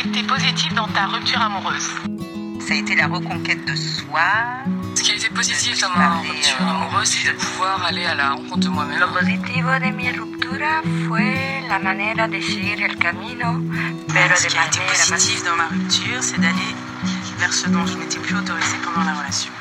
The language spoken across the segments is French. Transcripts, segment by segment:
a été positif dans ta rupture amoureuse Ça a été la reconquête de soi. Ce qui a été positif dans ma rupture amoureuse, c'est de pouvoir aller à la rencontre de moi-même. Lo positivo de mi ruptura fue la manera de seguir el camino, pero Ce de qui a été positif dans ma rupture, c'est d'aller vers ce dont je n'étais plus autorisée pendant la relation.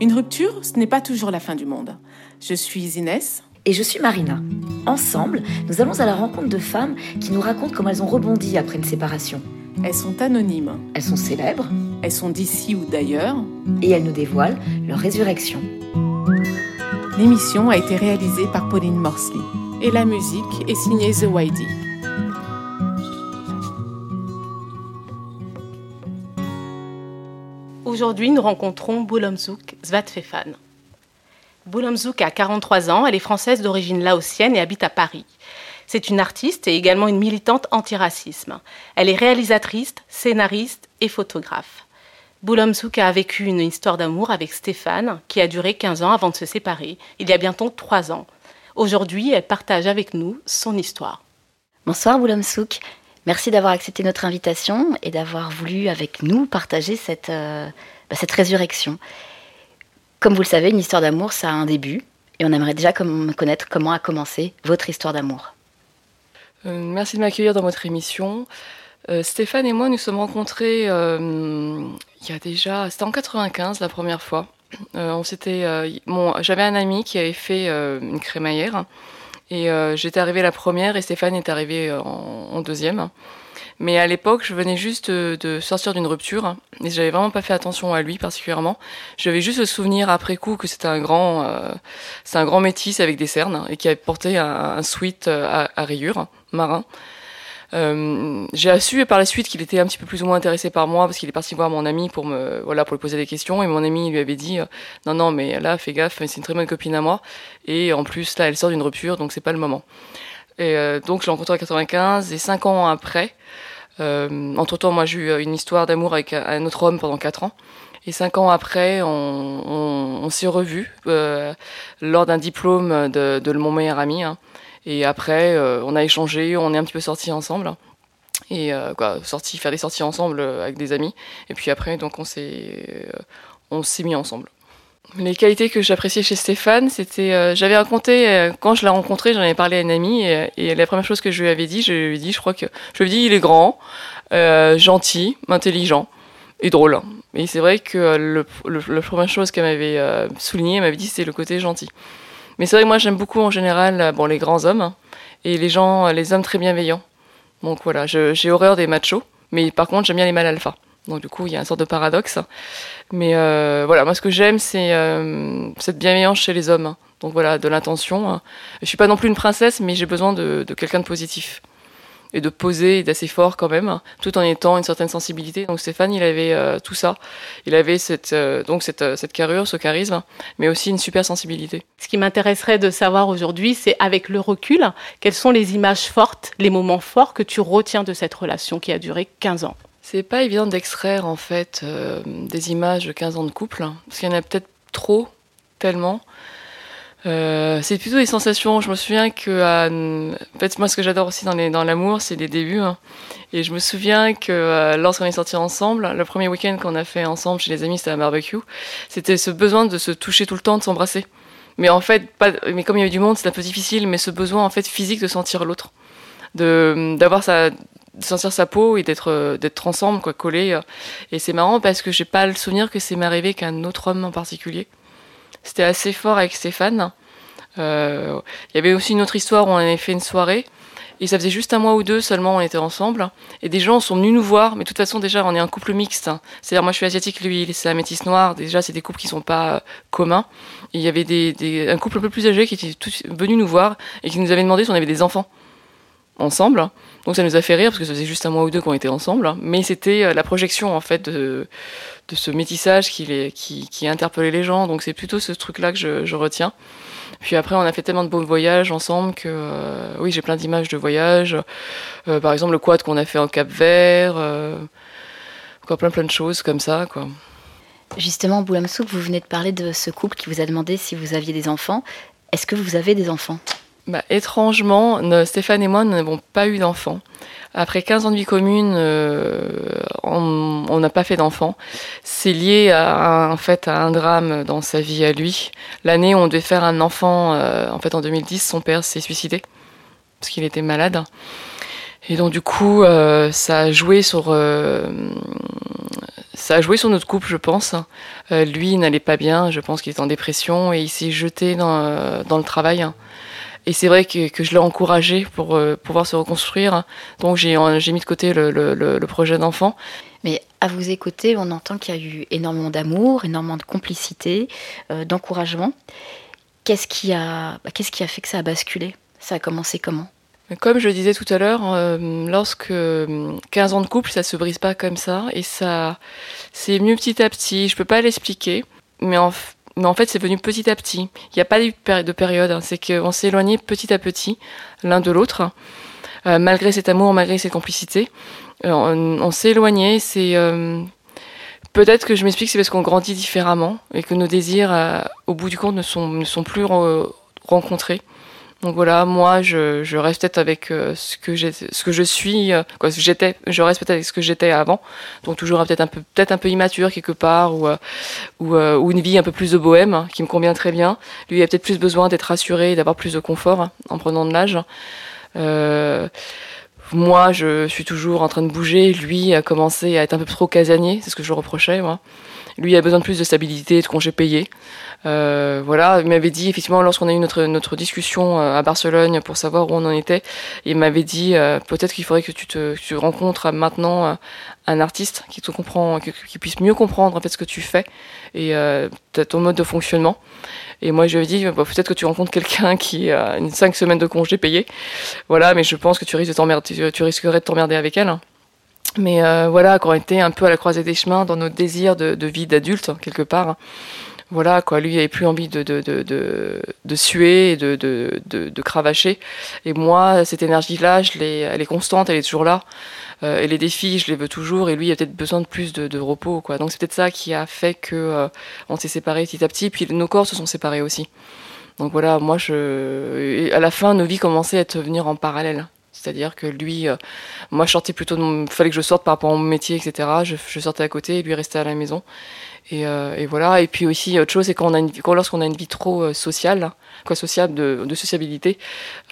Une rupture, ce n'est pas toujours la fin du monde. Je suis Inès. Et je suis Marina. Ensemble, nous allons à la rencontre de femmes qui nous racontent comment elles ont rebondi après une séparation. Elles sont anonymes. Elles sont célèbres Elles sont d'ici ou d'ailleurs. et elles nous dévoilent leur résurrection. L'émission a été réalisée par Pauline Morsley. Et la musique est signée The YD. Aujourd'hui, nous rencontrons Boulomzouk Zvatfefan. Boulomzouk a 43 ans, elle est française d'origine laotienne et habite à Paris. C'est une artiste et également une militante antiracisme. Elle est réalisatrice, scénariste et photographe. Boulomzouk a vécu une histoire d'amour avec Stéphane qui a duré 15 ans avant de se séparer, il y a bientôt 3 ans. Aujourd'hui, elle partage avec nous son histoire. Bonsoir Boulam Souk. Merci d'avoir accepté notre invitation et d'avoir voulu avec nous partager cette, euh, bah, cette résurrection. Comme vous le savez, une histoire d'amour, ça a un début. Et on aimerait déjà connaître comment a commencé votre histoire d'amour. Euh, merci de m'accueillir dans votre émission. Euh, Stéphane et moi nous sommes rencontrés euh, il y a déjà, c'était en 95 la première fois. On s'était, j'avais un ami qui avait fait une crémaillère et j'étais arrivée la première et Stéphane est arrivé en deuxième. Mais à l'époque, je venais juste de, de sortir d'une rupture et j'avais vraiment pas fait attention à lui particulièrement. J'avais juste le souvenir après coup que c'était un grand, euh, c'est un grand métis avec des cernes et qui avait porté un, un sweat euh, à, rayures marin. Euh, j'ai su par la suite qu'il était un petit peu plus ou moins intéressé par moi parce qu'il est parti voir mon ami pour me voilà pour lui poser des questions et mon ami lui avait dit euh, non non mais là fais gaffe c'est une très bonne copine à moi et en plus là elle sort d'une rupture donc c'est pas le moment et euh, donc je l'ai rencontré en 95 et cinq ans après euh, entre temps moi j'ai eu une histoire d'amour avec un- autre homme pendant quatre ans et cinq ans après on, on, on s'est revus euh, lors d'un diplôme de, de mon meilleur ami hein. Et après, euh, on a échangé, on est un petit peu sortis ensemble. Et euh, quoi, sortis, faire des sorties ensemble euh, avec des amis. Et puis après, donc on s'est, euh, on s'est mis ensemble. Les qualités que j'appréciais chez Stéphane, c'était, euh, j'avais raconté euh, quand je l'ai rencontré, j'en avais parlé à une amie et, la première chose que je lui avais dit, je lui ai dit, je crois que, je lui ai dit, il est grand, euh, gentil, intelligent et drôle. Et c'est vrai que le, la première chose qu'elle m'avait euh, souligné, elle m'avait dit, c'était le côté gentil. Mais c'est vrai que moi j'aime beaucoup en général bon, les grands hommes hein, et les gens, les hommes très bienveillants. Donc voilà, j'ai horreur des machos, mais par contre j'aime bien les mâles alpha. Donc du coup il y a une sorte de paradoxe. Mais euh, voilà, moi ce que j'aime c'est euh, cette bienveillance chez les hommes. hein. Donc voilà, de l'intention. hein. Je suis pas non plus une princesse, mais j'ai besoin de, quelqu'un de positif et de poser et d'assez fort quand même, tout en étant une certaine sensibilité. Donc Stéphane, il avait euh, tout ça. Il avait cette, euh, donc cette carrure, ce charisme, mais aussi une super sensibilité. Ce qui m'intéresserait de savoir aujourd'hui, c'est avec le recul, quelles sont les images fortes, les moments forts que tu retiens de cette relation qui a duré 15 ans? C'est pas évident d'extraire en fait euh, des images de 15 ans de couple, hein, parce qu'il y en a peut-être trop, tellement. Euh, c'est plutôt des sensations. Je me souviens que, en fait, moi, ce que j'adore aussi dans l'amour, c'est les débuts. hein. Et je me souviens que euh, lorsqu'on est sortis ensemble, le premier week-end qu'on a fait ensemble chez les amis, c'était un barbecue. C'était ce besoin de se toucher tout le temps, de s'embrasser. Mais en fait, pas, mais comme il y avait du monde, c'était un peu difficile. Mais ce besoin en fait physique de sentir l'autre, de d'avoir sa de sentir sa peau et d'être euh, d'être ensemble quoi collés euh. et c'est marrant parce que j'ai pas le souvenir que c'est m'arrivé qu'un autre homme en particulier. C'était assez fort avec Stéphane. Euh, il y avait aussi une autre histoire où on avait fait une soirée et ça faisait juste un mois ou deux seulement on était ensemble. Et des gens sont venus nous voir mais de toute façon déjà on est un couple mixte hein. c'est-à-dire moi je suis asiatique lui il est un métis noir déjà c'est des couples qui sont pas euh, communs. Il y avait des, des- un couple un peu plus âgé qui était venus nous voir et qui nous avait demandé si on avait des enfants ensemble donc ça nous a fait rire parce que ça faisait juste un mois ou deux qu'on était ensemble, mais c'était euh, la projection en fait de, ce métissage qui, interpellait les gens. Donc c'est plutôt ce truc-là que je, retiens. Puis après, on a fait tellement de beaux voyages ensemble que euh, oui, j'ai plein d'images de voyages. Euh, par exemple, le quad qu'on a fait en Cap Vert, euh, plein plein de choses comme ça, quoi. Justement, Boulam Souk, vous venez de parler de ce couple qui vous a demandé si vous aviez des enfants. Est-ce que vous avez des enfants? Bah, Étrangement, Stéphane et moi n'avons pas eu d'enfants. Après 15 ans de vie commune, euh, on n'a pas fait d'enfants. C'est lié à, en fait, à un drame dans sa vie à lui. L'année où on devait faire un enfant, euh, en fait en 2010, son père s'est suicidé parce qu'il était malade. Et donc du coup, euh, ça a joué sur ça a joué sur notre couple, je pense. lui, il n'allait pas bien. Je pense qu'il était en dépression et il s'est jeté dans, dans le travail. Et c'est vrai que, que je l'ai encouragé pour euh, pouvoir se reconstruire. Donc j'ai mis de côté le, le, le projet d'enfant. Mais à vous écouter, on entend qu'il y a eu énormément d'amour, énormément de complicité, euh, d'encouragement. Qu'est-ce qui, a, bah, qu'est-ce qui a fait que ça a basculé? Ça a commencé comment? Comme je le disais tout à l'heure, euh, lorsque 15 euh, ans de couple, ça se brise pas comme ça, et ça, c'est mieux petit à petit. Je peux pas l'expliquer, mais en, mais en fait, c'est venu petit à petit. Il n'y a pas eu de période. Hein. C'est qu'on s'est éloigné petit à petit l'un de l'autre, euh, malgré cet amour, malgré cette complicité. Euh, on, s'est éloigné. C'est euh, peut-être que je m'explique, c'est parce qu'on grandit différemment et que nos désirs, au bout du compte, ne sont, ne sont plus rencontrés. Donc voilà, moi, je, je reste peut-être avec euh, ce que ce que je suis, euh, quoi, ce que j'étais. Je reste peut-être avec ce que j'étais avant. Donc toujours peut-être un peu, peut-être un peu immature quelque part, ou euh, ou, ou, une vie un peu plus de bohème hein, qui me convient très bien. Lui, a peut-être plus besoin d'être rassuré, d'avoir plus de confort hein, en prenant de l'âge. moi, je suis toujours en train de bouger. Lui a commencé à être un peu trop casanier, c'est ce que je reprochais. Moi. Lui, a besoin de plus de stabilité, de congés payés. Euh, voilà, il m'avait dit effectivement lorsqu'on a eu notre notre discussion euh, à Barcelone pour savoir où on en était, il m'avait dit euh, peut-être qu'il faudrait que tu te tu rencontres maintenant un artiste qui te comprend, qui, puisse mieux comprendre en fait ce que tu fais et ton mode de fonctionnement. Et moi je lui ai dit bah, peut-être que tu rencontres quelqu'un qui a une cinq semaines de congés payés. Voilà, mais je pense que tu risques de t'emmerder, tu, risquerais de t'emmerder avec elle. Mais voilà, quand on était un peu à la croisée des chemins dans nos désirs de, de vie d'adulte quelque part voilà quoi. Lui il avait plus envie de de, de, de, suer et de, de, cravacher. Et moi cette énergie là je l'ai elle est constante elle est toujours là. Euh, et les défis je les veux toujours. Et lui il a peut-être besoin de plus de, repos quoi. Donc c'est peut-être ça qui a fait que euh, on s'est séparés petit à petit. Puis nos corps se sont séparés aussi. Donc voilà moi je à la fin nos vies commençaient à venir en parallèle c'est-à-dire que lui, euh, moi je sortais plutôt, il fallait que je sorte par rapport à mon métier, etc. Je, sortais à côté et lui restait à la maison. Euh, et, voilà. Et puis aussi, autre chose, c'est quand, quand lorsqu'on a une vie trop euh, sociale, quoi, sociable, de, sociabilité,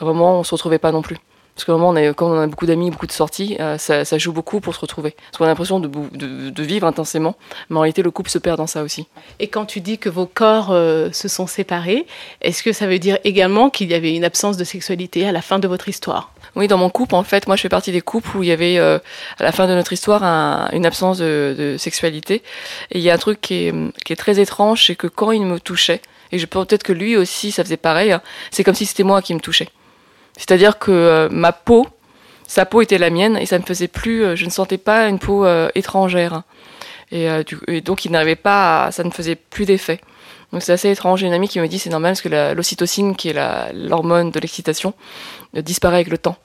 vraiment, on se retrouvait pas non plus. Parce que vraiment, on a, quand on a beaucoup d'amis, beaucoup de sorties, euh, ça, joue beaucoup pour se retrouver. Parce qu'on a l'impression de, de, vivre intensément, mais en réalité, le couple se perd dans ça aussi. Et quand tu dis que vos corps se sont séparés, est-ce que ça veut dire également qu'il y avait une absence de sexualité à la fin de votre histoire? Oui, dans mon couple, en fait, moi je fais partie des couples où il y avait euh, à la fin de notre histoire un, une absence de, sexualité. Et il y a un truc qui est, très étrange, c'est que quand il me touchait, et je peut-être que lui aussi ça faisait pareil, hein, c'est comme si c'était moi qui me touchais. C'est-à-dire que euh, ma peau, sa peau était la mienne et ça me faisait plus, euh, je ne sentais pas une peau étrangère. Et, et, donc il n'arrivait pas, ça ne faisait plus d'effet. Donc c'est assez étrange. J'ai une amie qui me dit c'est normal parce que l'ocytocine, qui est l'hormone de l'excitation, euh, disparaît avec le temps.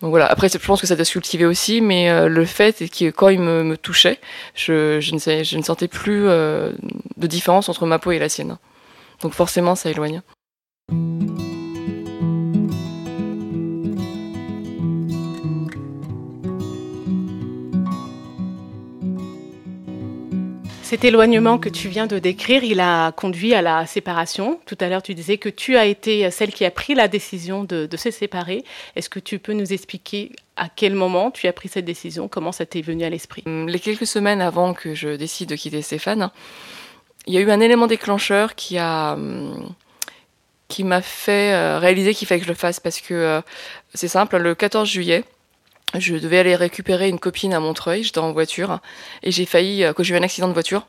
Voilà. Après, je pense que ça doit se cultiver aussi, mais euh, le fait est que quand il me, touchait, je, je, ne, je, ne, sentais plus euh, de différence entre ma peau et la sienne. Donc forcément, ça éloigne. Cet éloignement que tu viens de décrire, il a conduit à la séparation. Tout à l'heure, tu disais que tu as été celle qui a pris la décision de, se séparer. Est-ce que tu peux nous expliquer à quel moment tu as pris cette décision? Comment ça t'est venu à l'esprit? Hum, Les quelques semaines avant que je décide de quitter Stéphane, il y a eu un élément déclencheur qui hum, qui m'a fait euh, réaliser qu'il fallait que je le fasse parce que euh, c'est simple, le 14 juillet, je devais aller récupérer une copine à Montreuil, j'étais en voiture, et j'ai failli, euh, que j'ai eu un accident de voiture.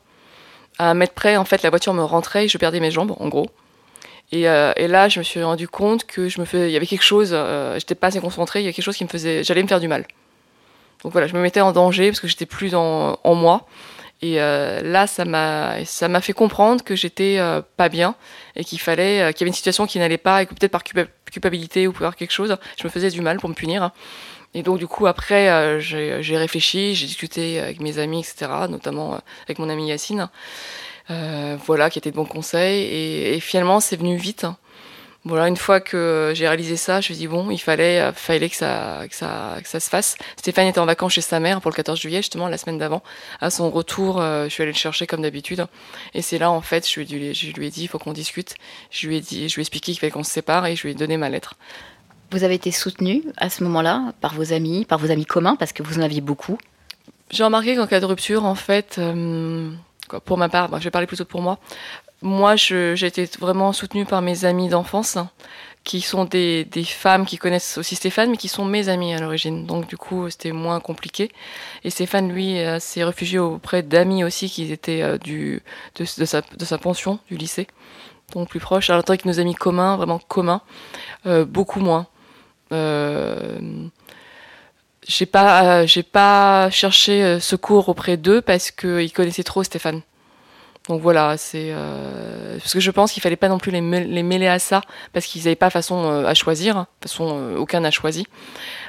À un mètre près, en fait, la voiture me rentrait et je perdais mes jambes, en gros. Et, euh, et là, je me suis rendu compte que je me faisais, il y avait quelque chose, euh, j'étais pas assez concentrée, il y a quelque chose qui me faisait, j'allais me faire du mal. Donc voilà, je me mettais en danger parce que j'étais plus en moi. Et là, ça m'a, ça m'a fait comprendre que j'étais pas bien et qu'il fallait, qu'il y avait une situation qui n'allait pas et que peut-être par culpabilité ou par quelque chose, je me faisais du mal pour me punir. Et donc du coup après euh, j'ai réfléchi, j'ai discuté avec mes amis, etc., notamment euh, avec mon ami Yacine, euh, voilà, qui était de bons conseils. Et, finalement c'est venu vite. Voilà, une fois que j'ai réalisé ça, je me suis dit bon, il fallait, fallait que ça, que ça, que ça se fasse. Stéphane était en vacances chez sa mère pour le 14 juillet, justement la semaine d'avant. À son retour, je suis allée le chercher comme d'habitude, et c'est là en fait, je lui, je lui ai dit, il faut qu'on discute. Je lui ai dit, je lui ai expliqué qu'il fallait qu'on se sépare, et je lui ai donné ma lettre. Vous avez été soutenu à ce moment-là par vos amis, par vos amis communs, parce que vous en aviez beaucoup. J'ai remarqué qu'en cas de rupture, en fait, pour ma part, je vais parler plutôt pour moi, moi, j'ai été vraiment soutenue par mes amis d'enfance, qui sont des, femmes qui connaissent aussi Stéphane, mais qui sont mes amis à l'origine. Donc, du coup, c'était moins compliqué. Et Stéphane, lui, euh, s'est réfugié auprès d'amis aussi qui étaient euh, de, sa, pension, du lycée. Donc, plus proche. Alors, que nos amis communs, vraiment communs, euh, beaucoup moins. J'ai pas, j'ai pas cherché secours auprès d'eux parce qu'ils connaissaient trop Stéphane. Donc voilà, c'est euh, parce que je pense qu'il fallait pas non plus les, mêler à ça parce qu'ils n'avaient pas façon euh, à choisir, toute façon euh, aucun n'a choisi.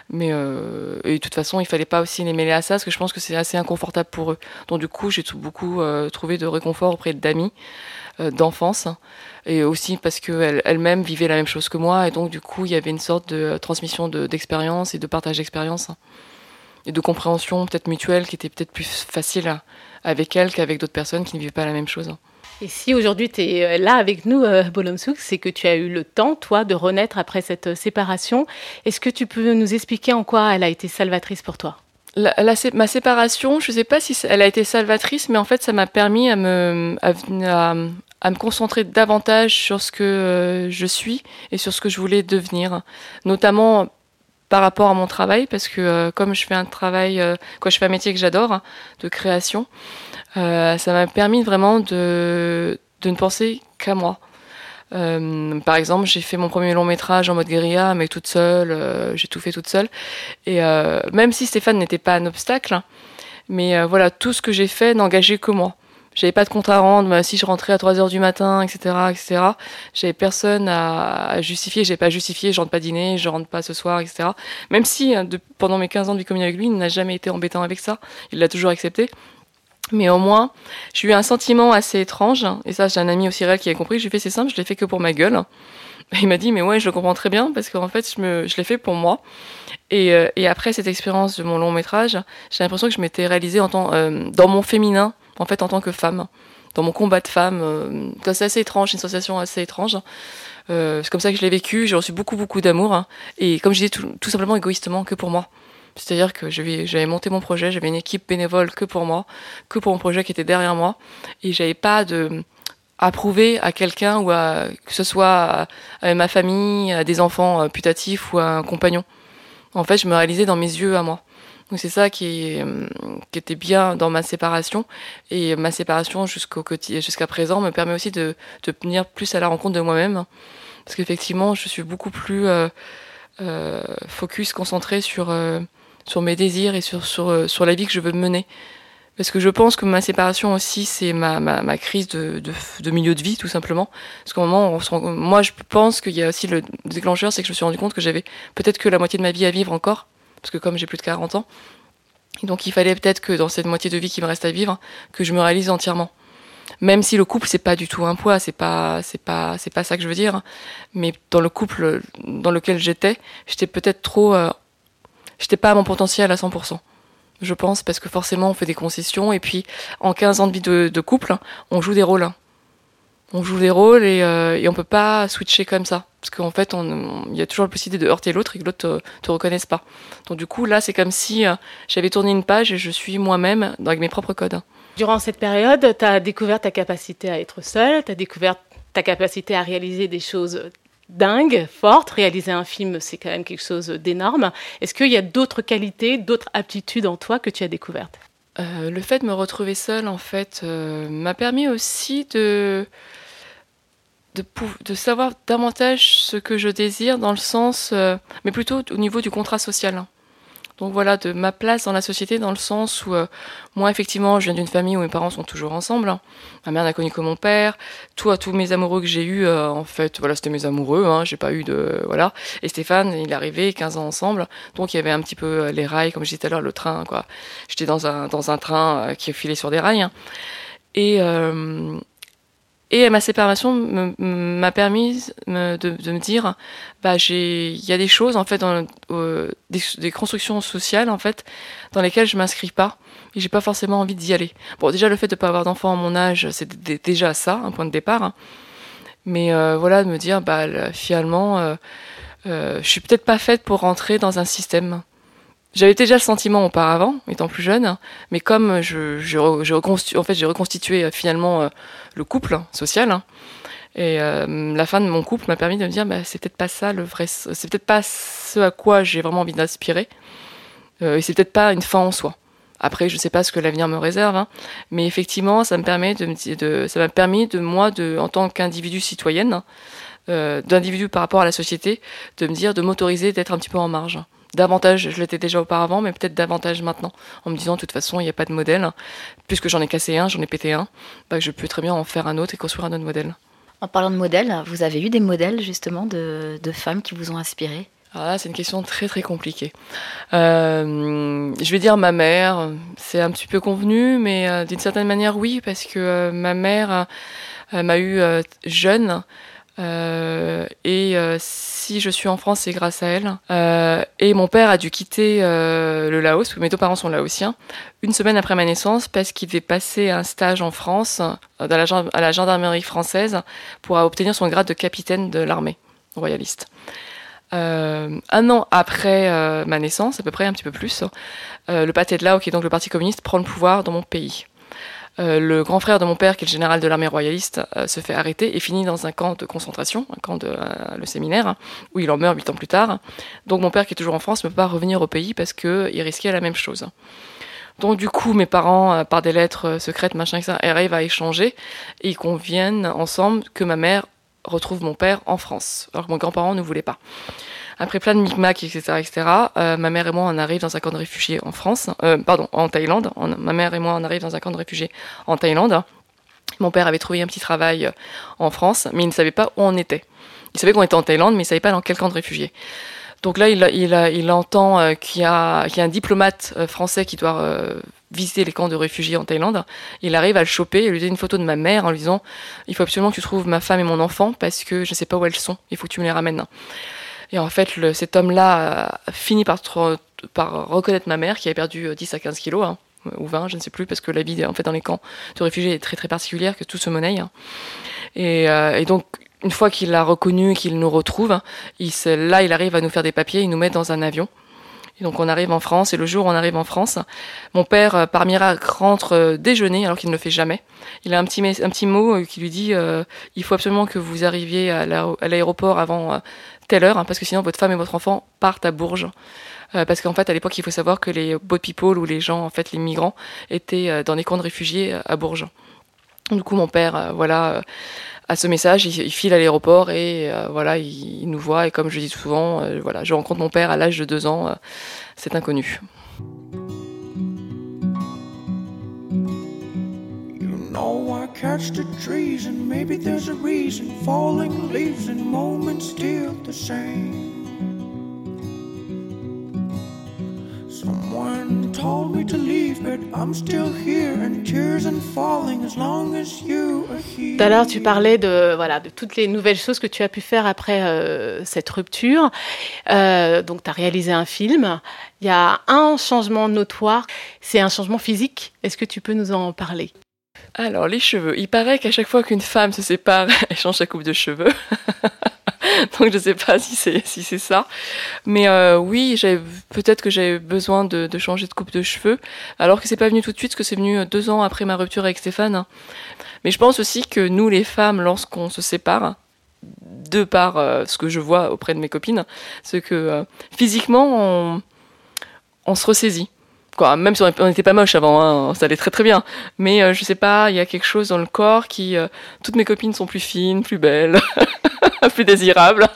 Mais et de toute façon, il fallait pas aussi les mêler à ça parce que je pense que c'est assez inconfortable pour eux. Donc du coup, j'ai beaucoup trouvé de réconfort auprès d'amis d'enfance et aussi parce qu'elles elles-mêmes vivaient la même chose que moi et donc du coup, il y avait une sorte de transmission d'expérience et de partage d'expérience et de compréhension peut-être mutuelle qui était peut-être plus facile avec elle qu'avec d'autres personnes qui ne vivent pas la même chose. Et si aujourd'hui tu es euh, là avec nous, euh, Bolomsouk, c'est que tu as eu le temps, toi, de renaître après cette euh, séparation. Est-ce que tu peux nous expliquer en quoi elle a été salvatrice pour toi? Ma séparation, je ne sais pas si elle a été salvatrice, mais en fait, ça m'a permis à me, à, me concentrer davantage sur ce que je suis et sur ce que je voulais devenir, notamment par rapport à mon travail parce que euh, comme je fais un travail, euh, quoi, je fais un métier que j'adore hein, de création, euh, ça m'a permis vraiment de, de ne penser qu'à moi. par exemple, j'ai fait mon premier long métrage en mode guérilla, mais toute seule, j'ai tout fait toute seule. Et même si Stéphane n'était pas un obstacle, hein, mais voilà, tout ce que j'ai fait n'engageait que moi. J'avais pas de compte à rendre. Si je rentrais à 3 heures du matin, etc., etc., j'avais personne à, justifier. J'ai pas justifié. Je rentre pas dîner, je rentre pas ce soir, etc. Même si, hein, pendant mes 15 ans de vie commune avec lui, il n'a jamais été embêtant avec ça. Il l'a toujours accepté. Mais au moins, j'ai eu un sentiment assez étrange. Et ça, j'ai un ami aussi réel qui a compris. J'ai fait, c'est simple, je l'ai fait que pour ma gueule. Il m'a dit, mais ouais, je le comprends très bien parce qu'en fait, je, l'ai fait pour moi. Et, euh, et, après cette expérience de mon long métrage, j'ai l'impression que je m'étais réalisée en tant, euh, dans mon féminin, en fait, en tant que femme, dans mon combat de femme. Euh, c'est assez étrange, une sensation assez étrange. Euh, c'est comme ça que je l'ai vécu. J'ai reçu beaucoup, beaucoup d'amour. Hein. et comme je disais, tout, simplement égoïstement que pour moi. C'est-à-dire que j'avais monté mon projet, j'avais une équipe bénévole que pour moi, que pour mon projet qui était derrière moi. Et j'avais pas de à prouver à quelqu'un ou à que ce soit à, ma famille, à des enfants euh, putatifs ou à un compagnon. En fait, je me réalisais dans mes yeux à moi. Donc c'est ça qui, euh, qui, était bien dans ma séparation. Et ma séparation jusqu'au jusqu'à présent me permet aussi de, de plus à la rencontre de moi-même. Parce qu'effectivement, je suis beaucoup plus euh, euh, focus, concentré sur, euh, sur mes désirs et sur, sur, sur la vie que je veux mener. Parce que je pense que ma séparation aussi, c'est ma, ma, ma, crise de, de, de, milieu de vie, tout simplement. Parce qu'au moment on se rend, moi, je pense qu'il y a aussi le déclencheur, c'est que je me suis rendu compte que j'avais peut-être que la moitié de ma vie à vivre encore parce que comme j'ai plus de 40 ans, donc il fallait peut-être que dans cette moitié de vie qui me reste à vivre, que je me réalise entièrement. Même si le couple c'est pas du tout un poids, c'est pas c'est pas c'est pas ça que je veux dire, mais dans le couple dans lequel j'étais, j'étais peut-être trop euh, j'étais pas à mon potentiel à 100%. Je pense parce que forcément on fait des concessions et puis en 15 ans de vie de, couple, on joue des rôles. On joue des rôles et, euh, et on peut pas switcher comme ça. Parce qu'en fait, il y a toujours la possibilité de heurter l'autre et que l'autre te, te reconnaisse pas. Donc du coup, là, c'est comme si euh, j'avais tourné une page et je suis moi-même avec mes propres codes. Durant cette période, tu as découvert ta capacité à être seule, tu as découvert ta capacité à réaliser des choses dingues, fortes. Réaliser un film, c'est quand même quelque chose d'énorme. Est-ce qu'il y a d'autres qualités, d'autres aptitudes en toi que tu as découvertes? Euh, Le fait de me retrouver seule, en fait, euh, m'a permis aussi de de, savoir davantage ce que je désire dans le sens, euh, mais plutôt au niveau du contrat social. Donc voilà, de ma place dans la société dans le sens où euh, moi effectivement je viens d'une famille où mes parents sont toujours ensemble. Ma mère n'a connu que mon père. Toi, tous mes amoureux que j'ai eus, euh, en fait, voilà, c'était mes amoureux. Hein, j'ai pas eu de voilà. Et Stéphane, il est arrivé 15 ans ensemble, donc il y avait un petit peu les rails, comme je disais tout à l'heure, le train quoi. J'étais dans un dans un train qui filait sur des rails. Hein. Et Et ma séparation m'a permis de, me dire, bah, il y a des choses en fait, des, constructions sociales en fait, dans lesquelles je m'inscris pas et j'ai pas forcément envie d'y aller. Bon, déjà le fait de pas avoir d'enfant à mon âge, c'est déjà ça, un point de départ. Mais euh, voilà, de me dire, bah, finalement, euh, euh, je suis peut-être pas faite pour rentrer dans un système. J'avais déjà le sentiment auparavant, étant plus jeune, mais comme je, je, en fait, j'ai reconstitué euh, finalement euh, le couple social, hein, et euh, la fin de mon couple m'a permis de me dire, bah, c'est peut-être pas ça le vrai, c'est peut-être pas ce à quoi j'ai vraiment envie d'aspirer, et c'est peut-être pas une fin en soi. Après, je sais pas ce que l'avenir me réserve, hein, mais effectivement, ça me permet de, ça m'a permis de moi, en tant qu'individu citoyenne, d'individu par rapport à la société, de me dire, de m'autoriser d'être un petit peu en marge davantage, je l'étais déjà auparavant, mais peut-être davantage maintenant, en me disant de toute façon, il n'y a pas de modèle. Puisque j'en ai cassé un, j'en ai pété un, bah, je peux très bien en faire un autre et construire un autre modèle. En parlant de modèles, vous avez eu des modèles justement de, femmes qui vous ont inspiré? Alors là, c'est une question très très compliquée. Euh, je vais dire ma mère, c'est un petit peu convenu, mais euh, d'une certaine manière, oui, parce que euh, ma mère m'a eu jeune. Euh, et euh, si je suis en France, c'est grâce à elle. Euh, et mon père a dû quitter le Laos, parce mes deux parents sont laotiens, une semaine après ma naissance, parce qu'il devait passer un stage en France, la, à la gendarmerie française, pour obtenir son grade de capitaine de l'armée royaliste. Euh, un an après ma naissance, à peu près un petit peu plus, le Pâté de Lao, qui est donc le Parti communiste, prend le pouvoir dans mon pays. Euh, le grand frère de mon père, qui est le général de l'armée royaliste, euh, se fait arrêter et finit dans un camp de concentration, un camp de euh, le séminaire, hein, où il en meurt huit ans plus tard. Donc mon père, qui est toujours en France, ne peut pas revenir au pays parce qu'il risquait la même chose. Donc du coup, mes parents, par des lettres secrètes, machin, ça, arrivent à échanger et ils conviennent ensemble que ma mère retrouve mon père en France, alors que mon grand-parent ne voulait pas. Après plein de micmacs, etc., etc., euh, ma mère et moi, on arrive dans un camp de réfugiés en France, euh, pardon, en Thaïlande. ma mère et moi, on arrive dans un camp de réfugiés en Thaïlande. Mon père avait trouvé un petit travail euh, en France, mais il ne savait pas où on était. Il savait qu'on était en Thaïlande, mais il savait pas dans quel camp de réfugiés. Donc là, il, entend qu'il y a un diplomate français qui doit visiter les camps de réfugiés en Thaïlande. Il arrive à le choper et lui donne une photo de ma mère en lui disant Il faut absolument que tu trouves ma femme et mon enfant parce que je ne sais pas où elles sont, il faut que tu me les ramènes. Et en fait, cet homme-là finit par, par reconnaître ma mère qui avait perdu 10 euh, à 15 kilos, hein, ou 20, je ne sais plus, parce que la vie en fait, dans les camps de réfugiés est très très particulière, que tout se monnaie. Hein. Et, euh, et, donc, une fois qu'il l'a reconnu qu'il nous retrouve, il, là, il arrive à nous faire des papiers, il nous met dans un avion. Donc on arrive en France, et le jour où on arrive en France, mon père, euh, par miracle, rentre déjeuner, alors qu'il ne le fait jamais. Il a un petit, un petit mot qui lui dit il faut absolument que vous arriviez à l'aéroport avant telle heure, hein, parce que sinon votre femme et votre enfant partent à Bourges. Euh, parce qu'en fait, à l'époque, il faut savoir que les boat people ou les gens, en fait, les migrants, étaient euh, dans des camps de réfugiés euh, à Bourges. Du coup, mon père, voilà, a ce message, il, file à l'aéroport et voilà, il, nous voit. Et comme je dis souvent, voilà, je rencontre mon père à l'âge de deux ans, c'est inconnu. know I catch the trees, and maybe there's a reason falling leaves and moments still the same. Someone told me to leave, but I'm still here, and tears and falling as long as you. Tout à l'heure, tu parlais de voilà de toutes les nouvelles choses que tu as pu faire après euh, cette rupture. Euh, donc, tu as réalisé un film. Il y a un changement notoire, c'est un changement physique. Est-ce que tu peux nous en parler? Alors, les cheveux. Il paraît qu'à chaque fois qu'une femme se sépare, elle change sa coupe de cheveux. Donc, je ne sais pas si c'est si c'est ça. Mais euh, oui, peut-être que j'avais besoin de, changer de coupe de cheveux, alors que c'est pas venu tout de suite, parce que c'est venu euh, deux ans après ma rupture avec Stéphane. Mais je pense aussi que nous, les femmes, lorsqu'on se sépare, de par euh, ce que je vois auprès de mes copines, c'est que physiquement, on, on se ressaisit même si on n'était pas moche avant, hein, ça allait très très bien. Mais euh, je sais pas, il y a quelque chose dans le corps qui, euh, toutes mes copines sont plus fines, plus belles, plus désirables,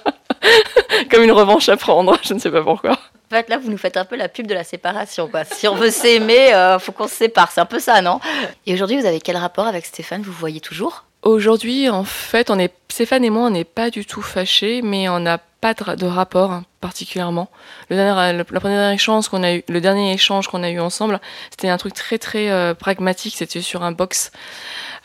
comme une revanche à prendre. Je ne sais pas pourquoi. En fait, là, vous nous faites un peu la pub de la séparation. Si on veut s'aimer, euh, faut qu'on se sépare. C'est un peu ça, non? Et aujourd'hui, vous avez quel rapport avec Stéphane? Vous voyez toujours? Aujourd'hui, en fait, on est Stéphane et moi, on n'est pas du tout fâchés, mais on n'a pas de, de rapport hein, particulièrement. Le dernier, le, le dernier échange qu'on a eu, le dernier échange qu'on a eu ensemble, c'était un truc très très euh, pragmatique. C'était sur un box,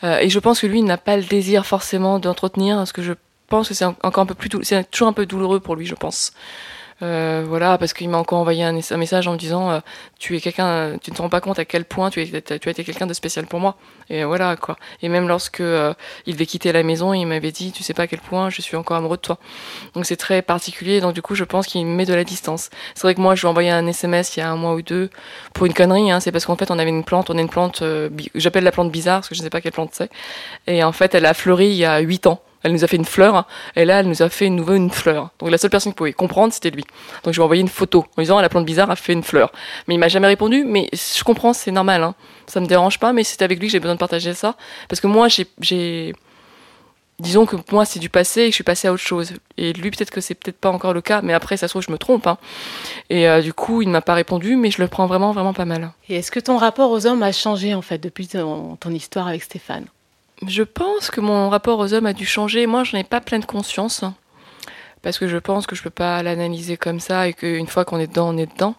euh, et je pense que lui il n'a pas le désir forcément d'entretenir, parce que je pense que c'est encore un peu plus, c'est toujours un peu douloureux pour lui, je pense. Euh, voilà, parce qu'il m'a encore envoyé un, message en me disant euh, tu es quelqu'un, tu ne te rends pas compte à quel point tu, as été quelqu'un de spécial pour moi. Et voilà quoi. Et même lorsque euh, il devait quitter la maison, il m'avait dit tu sais pas à quel point je suis encore amoureux de toi. Donc c'est très particulier. Donc du coup, je pense qu'il met de la distance. C'est vrai que moi, je lui ai envoyé un SMS il y a un mois ou deux pour une connerie. Hein, c'est parce qu'en fait, on avait une plante, on a une plante, euh, j'appelle la plante bizarre parce que je ne sais pas quelle plante c'est. Et en fait, elle a fleuri il y a huit ans. Elle nous a fait une fleur, et là, elle nous a fait une nouvelle une fleur. Donc la seule personne qui pouvait comprendre, c'était lui. Donc je lui ai envoyé une photo en disant, la plante bizarre a fait une fleur. Mais il m'a jamais répondu, mais je comprends, c'est normal, hein. ça me dérange pas, mais c'est avec lui que j'ai besoin de partager ça. Parce que moi, j'ai... Disons que moi, c'est du passé et que je suis passée à autre chose. Et lui, peut-être que c'est peut-être pas encore le cas, mais après, ça se trouve, je me trompe. Hein. Et euh, du coup, il ne m'a pas répondu, mais je le prends vraiment, vraiment pas mal. Et est-ce que ton rapport aux hommes a changé, en fait, depuis ton, ton histoire avec Stéphane? Je pense que mon rapport aux hommes a dû changer. Moi, je n'ai pas pleine conscience. Parce que je pense que je peux pas l'analyser comme ça et qu'une fois qu'on est dedans, on est dedans.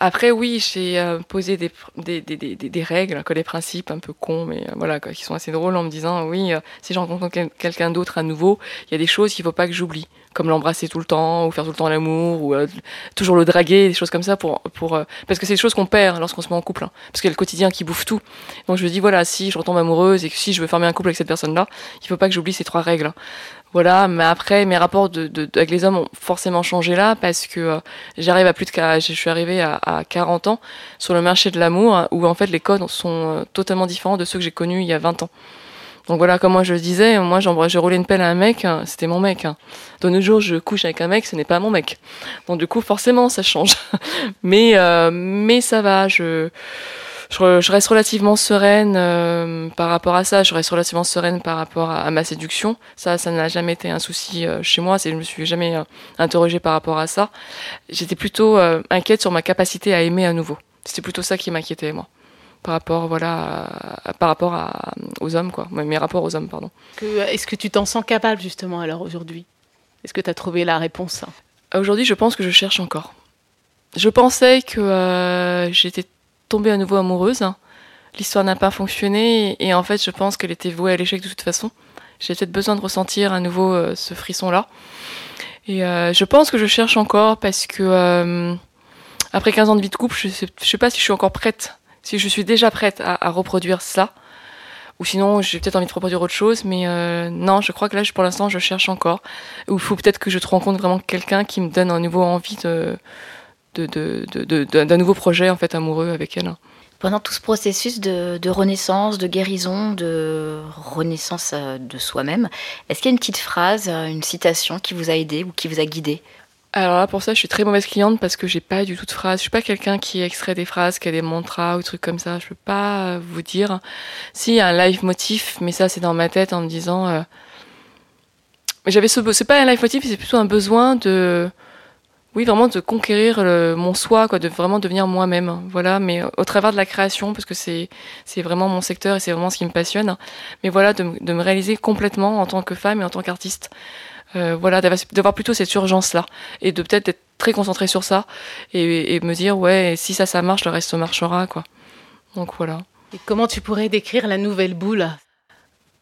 Après, oui, j'ai euh, posé des, des, des, des, règles, quoi, des principes un peu cons, mais euh, voilà, quoi, qui sont assez drôles en me disant, oui, euh, si je rencontre quelqu'un d'autre à nouveau, il y a des choses qu'il faut pas que j'oublie, comme l'embrasser tout le temps, ou faire tout le temps l'amour, ou euh, toujours le draguer, des choses comme ça, pour, pour, euh, parce que c'est des choses qu'on perd lorsqu'on se met en couple, hein, parce qu'il y a le quotidien qui bouffe tout. Donc je me dis, voilà, si je retombe amoureuse et que si je veux former un couple avec cette personne-là, il faut pas que j'oublie ces trois règles. Voilà, mais après, mes rapports de, de, avec les hommes ont forcément changé là parce que euh, j'arrive à plus de je suis arrivée à, à 40 ans sur le marché de l'amour hein, où en fait les codes sont euh, totalement différents de ceux que j'ai connus il y a 20 ans. Donc voilà, comme moi je le disais, moi j'ai roulé une pelle à un mec, hein, c'était mon mec. Hein. De nos jours, je couche avec un mec, ce n'est pas mon mec. Donc du coup, forcément, ça change. mais euh, mais ça va, je je, je, reste relativement sereine euh, par rapport à ça. Je reste relativement sereine par rapport à, à ma séduction. Ça, ça n'a jamais été un souci euh, chez moi. Je me suis jamais euh, interrogée par rapport à ça. J'étais plutôt inquiète sur ma capacité à aimer à nouveau. C'était plutôt ça qui m'inquiétait moi par rapport voilà à, par rapport à, aux hommes quoi mes rapports aux hommes pardon est-ce que tu t'en sens capable justement alors aujourd'hui? Est-ce que tu as trouvé la réponse? Aujourd'hui je pense que je cherche encore je pensais que j'étais tombée à nouveau amoureuse. L'histoire n'a pas fonctionné et, en fait, je pense qu'elle était vouée à l'échec de toute façon. J'ai peut-être besoin de ressentir à nouveau euh, ce frisson-là. Et euh, je pense que je cherche encore parce que euh, après 15 ans de vie de couple, je sais, sais pas si je suis encore prête, si je suis déjà prête à, à reproduire ça. Ou sinon, j'ai peut-être envie de reproduire autre chose, mais non, je crois que là, pour l'instant, je cherche encore. Ou il faut peut-être que je te rencontre vraiment quelqu'un qui me donne un nouveau envie de, d'un de, de, de, nouveau projet en fait amoureux avec elle. Pendant tout ce processus de, renaissance, de guérison, de renaissance de soi-même, est-ce qu'il y a une petite phrase, une citation qui vous a aidé ou qui vous a guidé? Alors là, pour ça, je suis très mauvaise cliente parce que j'ai pas du tout de phrases. Je suis pas quelqu'un qui extrait des phrases, qui a des mantras ou des trucs comme ça. Je peux pas vous dire. Si, il y a un live motif, mais ça, c'est dans ma tête en me disant. Euh... J'avais ce. C'est pas un live motif, c'est plutôt un besoin de oui, vraiment de conquérir le, mon soi, quoi, de vraiment devenir moi-même. Voilà, mais au travers de la création, parce que c'est c'est vraiment mon secteur et c'est vraiment ce qui me passionne. Mais voilà, de, de, me réaliser complètement en tant que femme et en tant qu'artiste. Euh, voilà, d'avoir plutôt cette urgence-là et de peut-être être très concentré sur ça et, et, me dire ouais, si ça, ça marche, le reste marchera, quoi. Donc voilà. Et comment tu pourrais décrire la nouvelle boule?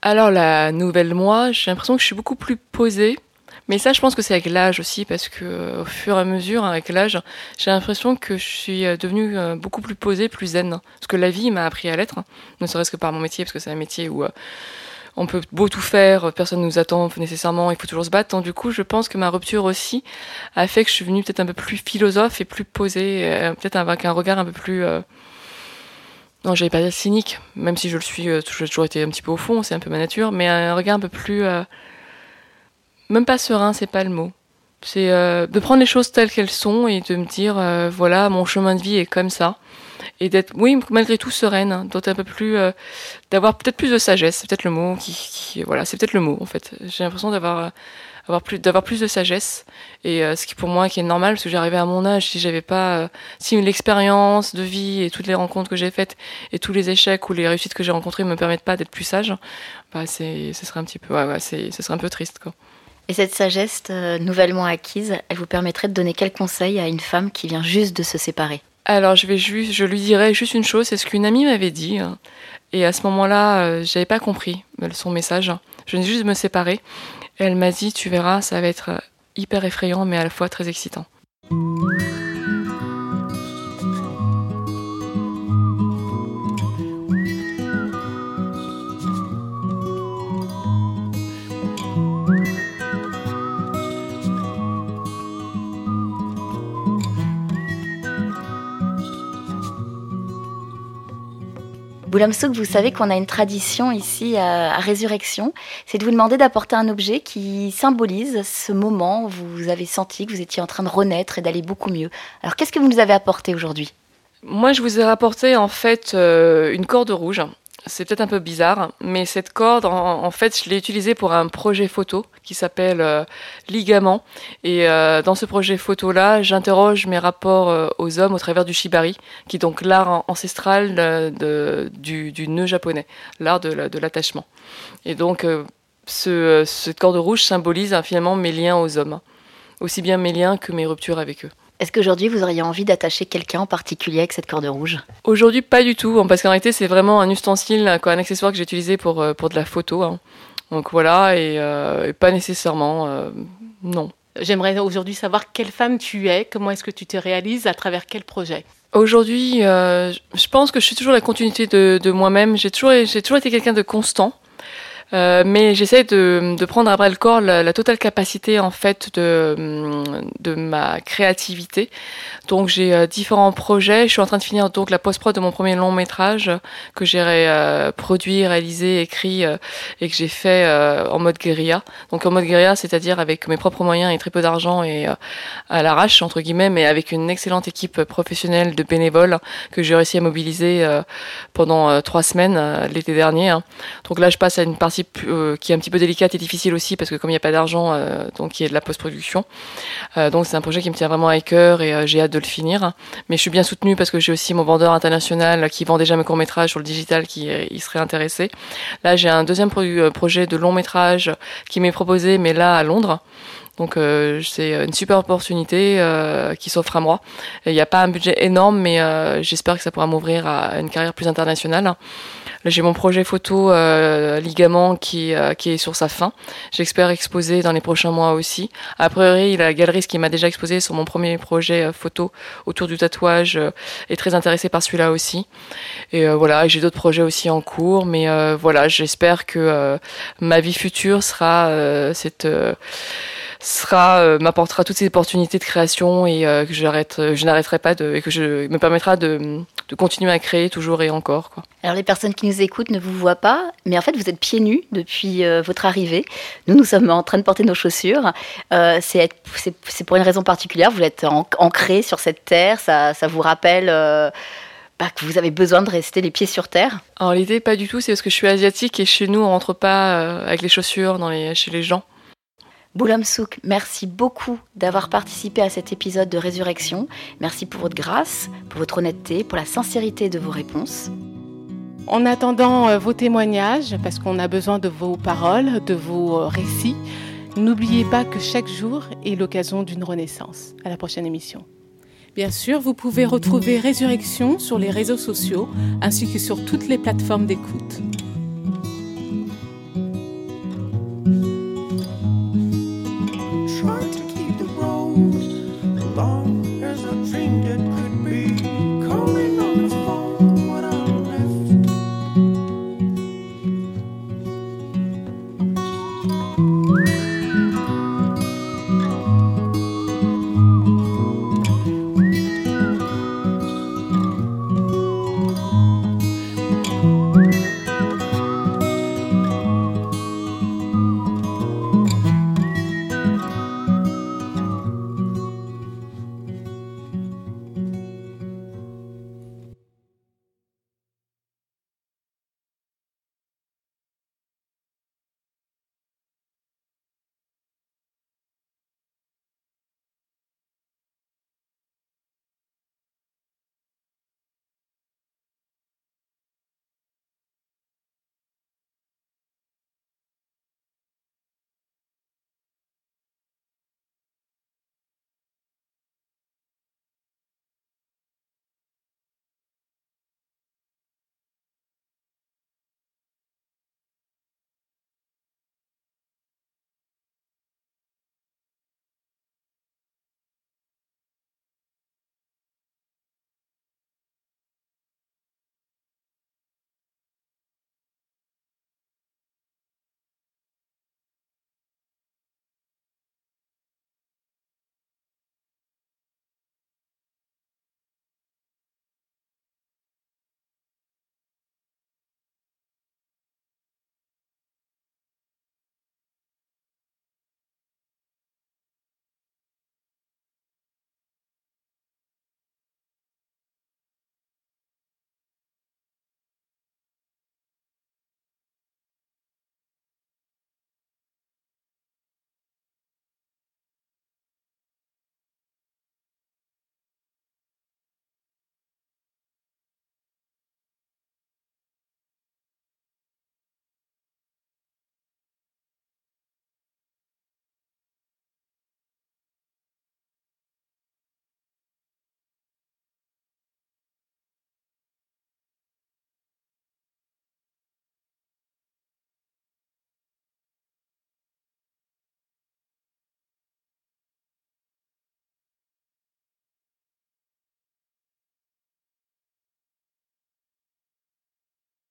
Alors la nouvelle moi, j'ai l'impression que je suis beaucoup plus posée mais ça, je pense que c'est avec l'âge aussi, parce que au fur et à mesure, avec l'âge, j'ai l'impression que je suis devenue beaucoup plus posée, plus zen. Parce que la vie m'a appris à l'être, ne serait-ce que par mon métier, parce que c'est un métier où on peut beau tout faire, personne ne nous attend nécessairement, il faut toujours se battre. Donc du coup, je pense que ma rupture aussi a fait que je suis venue peut-être un peu plus philosophe et plus posée, peut-être avec un regard un peu plus... Euh... non, j'allais pas dire cynique, même si je le suis, j'ai toujours été un petit peu au fond, c'est un peu ma nature, mais un regard un peu plus... Euh même pas serein, c'est pas le mot. C'est euh, de prendre les choses telles qu'elles sont et de me dire, euh, voilà, mon chemin de vie est comme ça. Et d'être, oui, malgré tout sereine, hein, d'être un peu plus, euh, d'avoir peut-être plus de sagesse, c'est peut-être le mot qui, qui voilà, c'est peut-être le mot en fait. J'ai l'impression d'avoir, avoir plus, d'avoir plus de sagesse et euh, ce qui pour moi qui est normal parce que j'arrivais à mon âge, si j'avais pas, euh, si l'expérience de vie et toutes les rencontres que j'ai faites et tous les échecs ou les réussites que j'ai rencontrées me permettent pas d'être plus sage, bah c'est, ce serait un petit peu, ouais, ouais, c'est, ce serait un peu triste quoi. Et cette sagesse euh, nouvellement acquise, elle vous permettrait de donner quel conseil à une femme qui vient juste de se séparer? Alors, je, vais juste, lui dirais juste une chose, c'est ce qu'une amie m'avait dit. hein. Et à ce moment-là, euh, j'avais pas compris euh, son message. Je venais juste de me séparer. Elle m'a dit, tu verras, ça va être euh, hyper effrayant, mais à la fois très excitant. Boulamsouk, vous savez qu'on a une tradition ici à, Résurrection, c'est de vous demander d'apporter un objet qui symbolise ce moment où vous avez senti que vous étiez en train de renaître et d'aller beaucoup mieux. Alors qu'est-ce que vous nous avez apporté aujourd'hui? Moi, je vous ai rapporté en fait euh, une corde rouge. C'est peut-être un peu bizarre, mais cette corde, en, fait, je l'ai utilisée pour un projet photo qui s'appelle euh, Ligament. Et euh, dans ce projet photo-là, j'interroge mes rapports euh, aux hommes au travers du shibari, qui est donc l'art an- ancestral du, nœud japonais, l'art de, la- de l'attachement. Et donc, ce, cette corde rouge symbolise hein, finalement mes liens aux hommes, aussi bien mes liens que mes ruptures avec eux. Est-ce qu'aujourd'hui vous auriez envie d'attacher quelqu'un en particulier avec cette corde rouge? Aujourd'hui, pas du tout, hein, parce qu'en réalité, c'est vraiment un ustensile, quoi, un accessoire que j'ai utilisé pour, euh, pour de la photo. hein. Donc voilà, et, euh, et pas nécessairement, euh, non. J'aimerais aujourd'hui savoir quelle femme tu es, comment est-ce que tu te réalises, à travers quel projet? Aujourd'hui, euh, je pense que je suis toujours la continuité de, de moi-même. J'ai toujours, j'ai toujours été quelqu'un de constant. Euh, mais j'essaie de, prendre à bras le corps la, totale capacité en fait de, de ma créativité. Donc j'ai euh, différents projets. Je suis en train de finir donc la post-prod de mon premier long métrage que j'ai euh, produit, réalisé, écrit euh, et que j'ai fait en mode guérilla. Donc en mode guérilla, c'est-à-dire avec mes propres moyens et très peu d'argent et à l'arrache entre guillemets, mais avec une excellente équipe professionnelle de bénévoles que j'ai réussi à mobiliser pendant trois semaines l'été dernier. hein. Donc là, je passe à une partie euh, qui est un petit peu délicate et difficile aussi parce que comme il n'y a pas d'argent, euh, donc il y a de la post-production. Euh, donc c'est un projet qui me tient vraiment à cœur et j'ai hâte de le finir. Mais je suis bien soutenue parce que j'ai aussi mon vendeur international qui vend déjà mes courts métrages sur le digital qui il serait intéressé. Là, j'ai un deuxième pro- projet de long métrage qui m'est proposé, mais là à Londres. Donc c'est une super opportunité qui s'offre à moi. Il n'y a pas un budget énorme, mais j'espère que ça pourra m'ouvrir à une carrière plus internationale. J'ai mon projet photo euh, Ligament qui, euh, qui est sur sa fin. J'espère exposer dans les prochains mois aussi. A priori, la galeriste qui m'a déjà exposé sur mon premier projet euh, photo autour du tatouage euh, est très intéressée par celui-là aussi. Et euh, voilà, j'ai d'autres projets aussi en cours, mais voilà, j'espère que ma vie future sera cette sera euh, m'apportera toutes ces opportunités de création et euh, que j'arrête je n'arrêterai pas de et que je me permettra de, de continuer à créer toujours et encore quoi. Alors les personnes qui nous écoutent ne vous voient pas, mais en fait vous êtes pieds nus depuis euh, votre arrivée. Nous, nous sommes en train de porter nos chaussures. Euh, c'est pour une raison particulière, vous êtes an- ancré sur cette terre, ça, ça vous rappelle euh, bah, que vous avez besoin de rester les pieds sur terre. Alors l'idée pas du tout, c'est parce que je suis asiatique et chez nous on rentre pas euh, avec les chaussures dans les chez les gens. Boulam Souk, merci beaucoup d'avoir participé à cet épisode de Résurrection. Merci pour votre grâce, pour votre honnêteté, pour la sincérité de vos réponses. En attendant euh, vos témoignages, parce qu'on a besoin de vos paroles, de vos euh, récits, n'oubliez pas que chaque jour est l'occasion d'une renaissance. À la prochaine émission. Bien sûr, vous pouvez retrouver Résurrection sur les réseaux sociaux ainsi que sur toutes les plateformes d'écoute.